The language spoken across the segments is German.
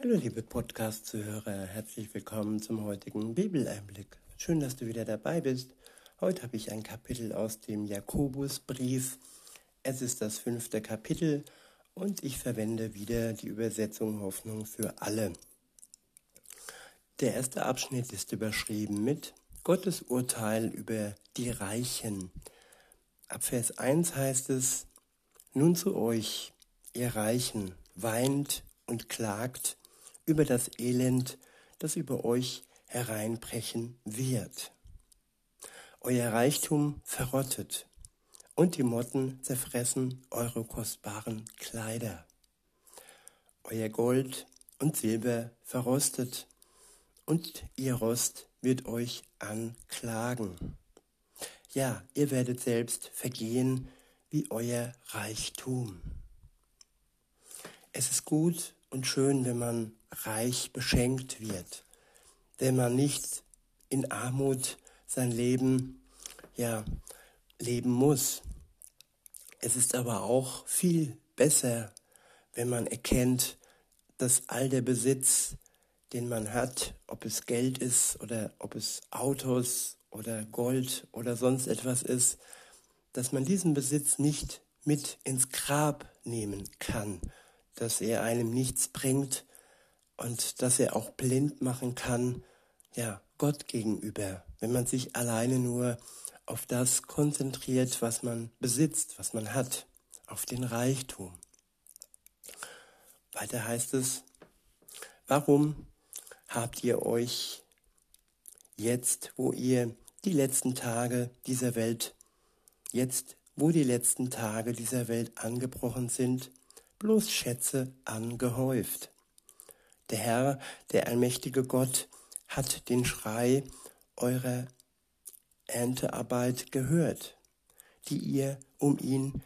Hallo liebe Podcast-Zuhörer, herzlich willkommen zum heutigen Bibeleinblick. Schön, dass du wieder dabei bist. Heute habe ich ein Kapitel aus dem Jakobusbrief. Es ist das fünfte Kapitel und ich verwende wieder die Übersetzung Hoffnung für alle. Der erste Abschnitt ist überschrieben mit Gottes Urteil über die Reichen. Ab Vers 1 heißt es, Nun zu euch, ihr Reichen, weint und klagt über das Elend, das über euch hereinbrechen wird. Euer Reichtum verrottet und die Motten zerfressen eure kostbaren Kleider. Euer Gold und Silber verrostet und ihr Rost wird euch anklagen. Ja, ihr werdet selbst vergehen wie euer Reichtum. Es ist gut und schön, wenn man reich beschenkt wird, wenn man nicht in Armut sein Leben ja leben muss. Es ist aber auch viel besser, wenn man erkennt, dass all der Besitz, den man hat, ob es Geld ist oder ob es Autos oder Gold oder sonst etwas ist, dass man diesen Besitz nicht mit ins Grab nehmen kann, dass er einem nichts bringt und dass er auch blind machen kann, ja, Gott gegenüber, wenn man sich alleine nur auf das konzentriert, was man besitzt, was man hat, auf den Reichtum. Weiter heißt es, warum habt ihr euch jetzt, wo ihr die letzten Tage dieser Welt, jetzt, wo die letzten Tage dieser Welt angebrochen sind, bloß Schätze angehäuft. Der Herr, der allmächtige Gott, hat den Schrei eurer Erntearbeit gehört, die ihr um ihn,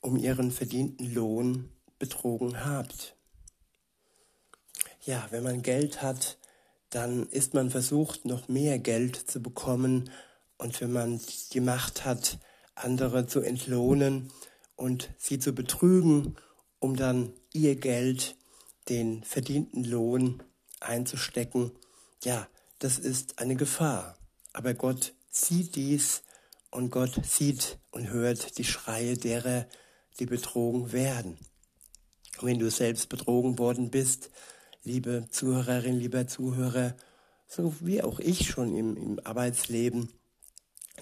um ihren verdienten Lohn betrogen habt. Ja, wenn man Geld hat, dann ist man versucht, noch mehr Geld zu bekommen. Und wenn man die Macht hat, andere zu entlohnen und sie zu betrügen um dann ihr Geld, den verdienten Lohn einzustecken, ja, das ist eine Gefahr. Aber Gott sieht dies und Gott sieht und hört die Schreie derer, die betrogen werden. Und wenn du selbst betrogen worden bist, liebe Zuhörerin, lieber Zuhörer, so wie auch ich schon im, im Arbeitsleben,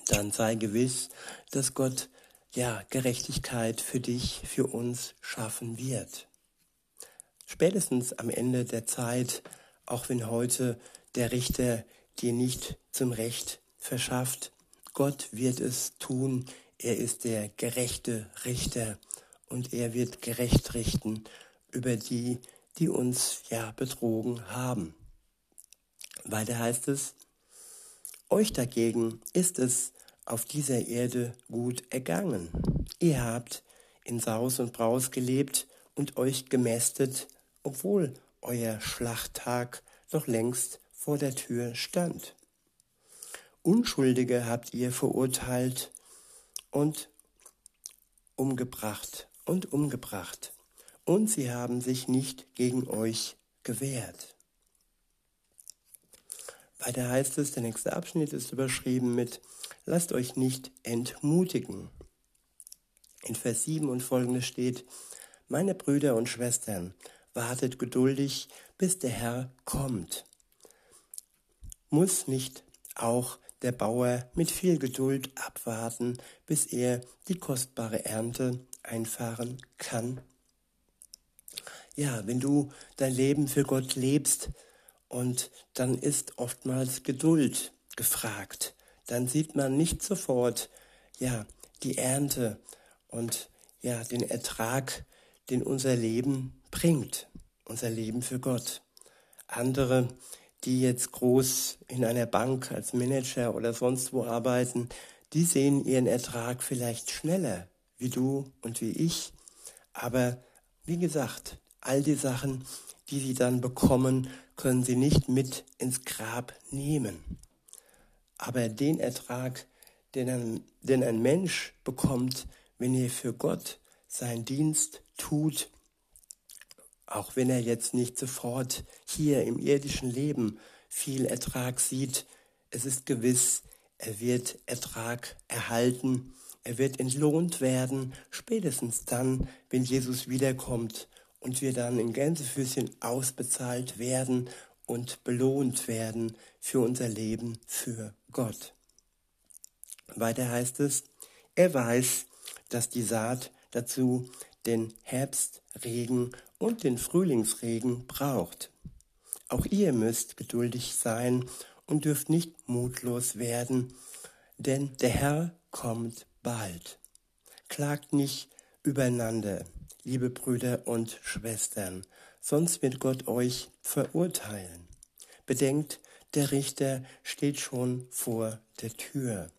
dann sei gewiss, dass Gott ja, Gerechtigkeit für dich, für uns schaffen wird. Spätestens am Ende der Zeit, auch wenn heute der Richter dir nicht zum Recht verschafft, Gott wird es tun, er ist der gerechte Richter und er wird gerecht richten über die, die uns ja betrogen haben. Weiter heißt es, euch dagegen ist es auf dieser Erde gut ergangen. Ihr habt in Saus und Braus gelebt und euch gemästet, obwohl euer Schlachttag noch längst vor der Tür stand. Unschuldige habt ihr verurteilt und umgebracht und umgebracht, und sie haben sich nicht gegen euch gewehrt. Weiter heißt es, der nächste Abschnitt ist überschrieben mit Lasst euch nicht entmutigen. In Vers 7 und folgende steht, Meine Brüder und Schwestern, wartet geduldig, bis der Herr kommt. Muss nicht auch der Bauer mit viel Geduld abwarten, bis er die kostbare Ernte einfahren kann? Ja, wenn du dein Leben für Gott lebst, und dann ist oftmals Geduld gefragt dann sieht man nicht sofort, ja, die Ernte und ja, den Ertrag, den unser Leben bringt, unser Leben für Gott. Andere, die jetzt groß in einer Bank als Manager oder sonst wo arbeiten, die sehen ihren Ertrag vielleicht schneller, wie du und wie ich. Aber wie gesagt, all die Sachen, die sie dann bekommen, können sie nicht mit ins Grab nehmen. Aber den Ertrag, den ein, den ein Mensch bekommt, wenn er für Gott seinen Dienst tut Auch wenn er jetzt nicht sofort hier im irdischen Leben viel Ertrag sieht, es ist gewiss, er wird Ertrag erhalten, er wird entlohnt werden, spätestens dann, wenn Jesus wiederkommt und wir dann in Gänsefüßchen ausbezahlt werden und belohnt werden für unser Leben für Gott. Weiter heißt es, er weiß, dass die Saat dazu den Herbstregen und den Frühlingsregen braucht. Auch ihr müsst geduldig sein und dürft nicht mutlos werden, denn der Herr kommt bald. Klagt nicht übereinander, liebe Brüder und Schwestern, sonst wird Gott euch verurteilen. Bedenkt, der Richter steht schon vor der Tür.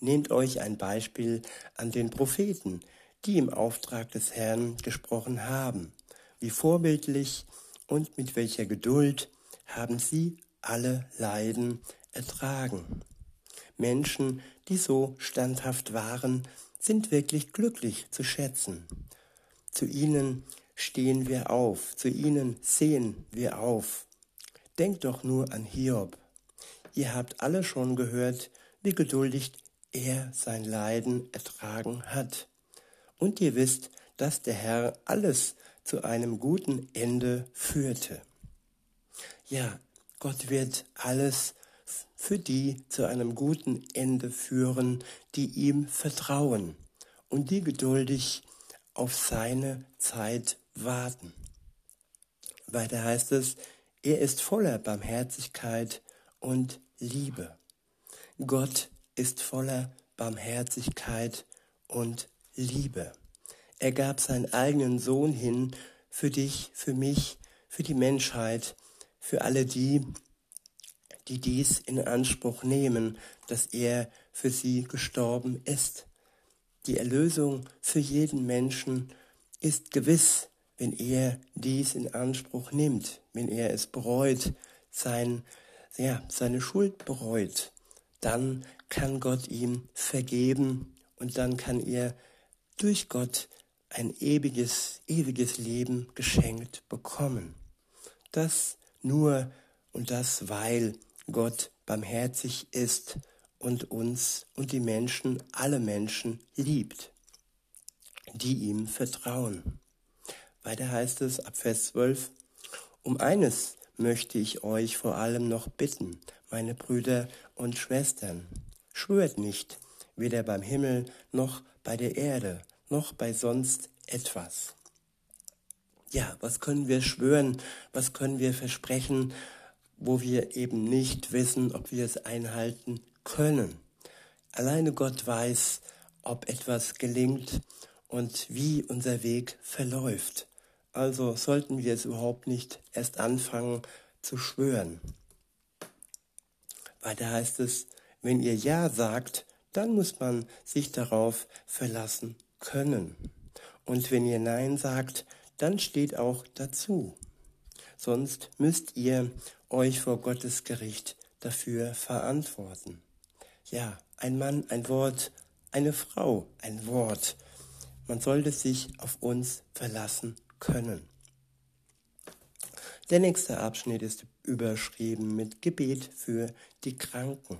Nehmt euch ein Beispiel an den Propheten, die im Auftrag des Herrn gesprochen haben. Wie vorbildlich und mit welcher Geduld haben sie alle Leiden ertragen. Menschen, die so standhaft waren, sind wirklich glücklich zu schätzen. Zu ihnen stehen wir auf, zu ihnen sehen wir auf. Denkt doch nur an Hiob. Ihr habt alle schon gehört, wie geduldig er sein Leiden ertragen hat. Und ihr wisst, dass der Herr alles zu einem guten Ende führte. Ja, Gott wird alles für die zu einem guten Ende führen, die ihm vertrauen und die geduldig auf seine Zeit warten. Weiter heißt es, er ist voller Barmherzigkeit und Liebe. Gott ist voller Barmherzigkeit und Liebe. Er gab seinen eigenen Sohn hin für dich, für mich, für die Menschheit, für alle die, die dies in Anspruch nehmen, dass er für sie gestorben ist. Die Erlösung für jeden Menschen ist gewiss, wenn er dies in Anspruch nimmt, wenn er es bereut, sein, ja, seine Schuld bereut, dann kann Gott ihm vergeben und dann kann er durch Gott ein ewiges, ewiges Leben geschenkt bekommen. Das nur und das, weil Gott barmherzig ist und uns und die Menschen, alle Menschen liebt, die ihm vertrauen. Weiter heißt es ab Vers 12, um eines möchte ich euch vor allem noch bitten, meine Brüder und Schwestern, schwört nicht, weder beim Himmel noch bei der Erde, noch bei sonst etwas. Ja, was können wir schwören, was können wir versprechen, wo wir eben nicht wissen, ob wir es einhalten können. Alleine Gott weiß, ob etwas gelingt und wie unser Weg verläuft. Also sollten wir es überhaupt nicht erst anfangen zu schwören. Weiter heißt es, wenn ihr Ja sagt, dann muss man sich darauf verlassen können. Und wenn ihr Nein sagt, dann steht auch dazu. Sonst müsst ihr euch vor Gottes Gericht dafür verantworten. Ja, ein Mann ein Wort, eine Frau ein Wort. Man sollte sich auf uns verlassen können. Der nächste Abschnitt ist überschrieben mit Gebet für die Kranken.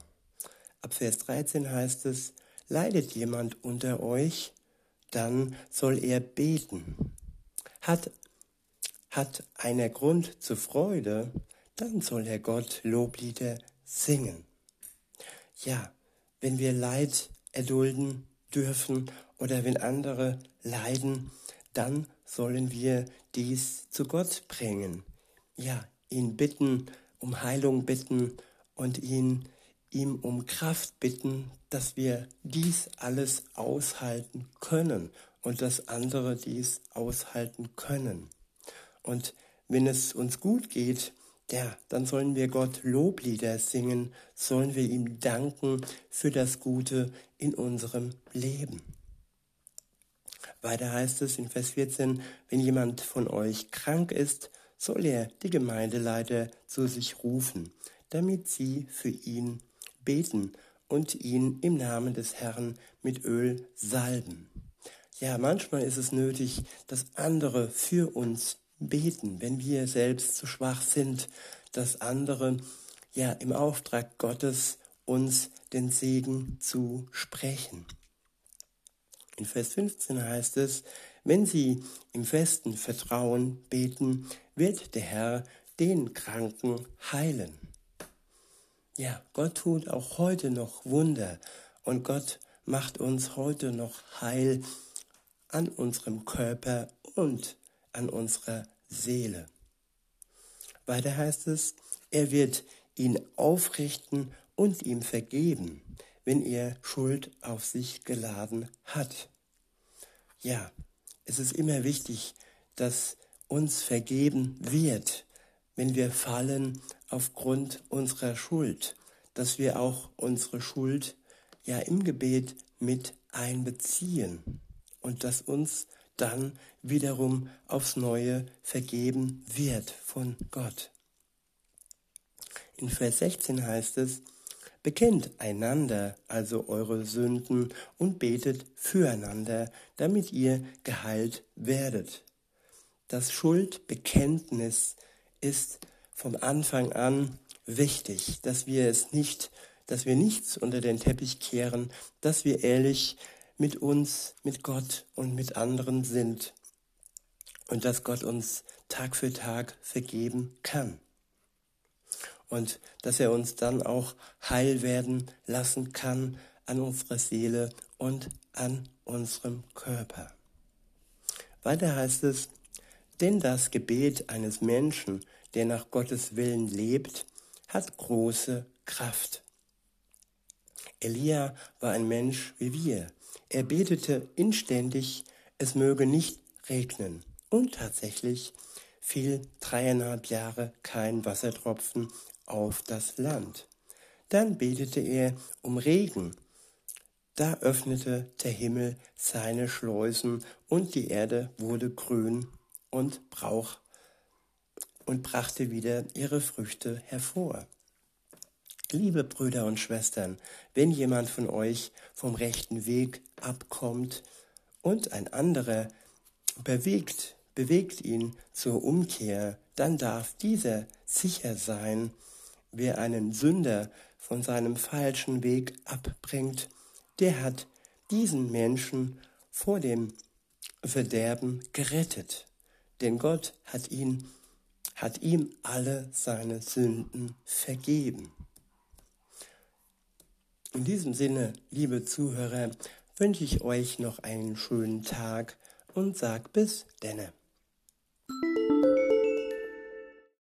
Ab Vers 13 heißt es, leidet jemand unter euch, dann soll er beten. Hat, hat einer Grund zur Freude, dann soll er Gott Loblieder singen. Ja, wenn wir Leid erdulden dürfen oder wenn andere leiden, dann sollen wir dies zu Gott bringen. Ja, ihn bitten, um Heilung bitten und ihn ihm um Kraft bitten, dass wir dies alles aushalten können und dass andere dies aushalten können. Und wenn es uns gut geht, ja, dann sollen wir Gott Loblieder singen, sollen wir ihm danken für das Gute in unserem Leben. Weiter heißt es in Vers 14, wenn jemand von euch krank ist, soll er die Gemeindeleiter zu sich rufen, damit sie für ihn beten und ihn im Namen des Herrn mit Öl salben. ja, manchmal ist es nötig, dass andere für uns beten, wenn wir selbst zu schwach sind, dass andere ja im Auftrag Gottes uns den Segen zu sprechen. In Vers 15 heißt es, wenn sie im festen Vertrauen beten, wird der Herr den Kranken heilen. Ja, Gott tut auch heute noch Wunder und Gott macht uns heute noch heil an unserem Körper und an unserer Seele. Weiter heißt es, er wird ihn aufrichten und ihm vergeben, wenn er Schuld auf sich geladen hat. Ja, es ist immer wichtig, dass uns vergeben wird, wenn wir fallen aufgrund unserer Schuld, dass wir auch unsere Schuld ja im Gebet mit einbeziehen und dass uns dann wiederum aufs Neue vergeben wird von Gott. In Vers 16 heißt es, Bekennt einander also eure Sünden und betet füreinander, damit ihr geheilt werdet. Das Schuldbekenntnis ist vom Anfang an wichtig, dass wir es nicht, dass wir nichts unter den Teppich kehren, dass wir ehrlich mit uns, mit Gott und mit anderen sind und dass Gott uns Tag für Tag vergeben kann und dass er uns dann auch heil werden lassen kann an unserer Seele und an unserem Körper. Weiter heißt es, denn das Gebet eines Menschen, der nach Gottes Willen lebt, hat große Kraft. Elia war ein Mensch wie wir. Er betete inständig, es möge nicht regnen. Und tatsächlich fiel dreieinhalb Jahre kein Wassertropfen auf das Land. Dann betete er um Regen. Da öffnete der Himmel seine Schleusen und die Erde wurde grün und brauch und brachte wieder ihre Früchte hervor. Liebe Brüder und Schwestern, wenn jemand von euch vom rechten Weg abkommt und ein anderer bewegt, bewegt ihn zur Umkehr, dann darf dieser sicher sein, wer einen Sünder von seinem falschen Weg abbringt, der hat diesen Menschen vor dem Verderben gerettet. Denn Gott hat ihn, hat ihm alle seine Sünden vergeben. In diesem Sinne, liebe Zuhörer, wünsche ich euch noch einen schönen Tag und sag bis denne.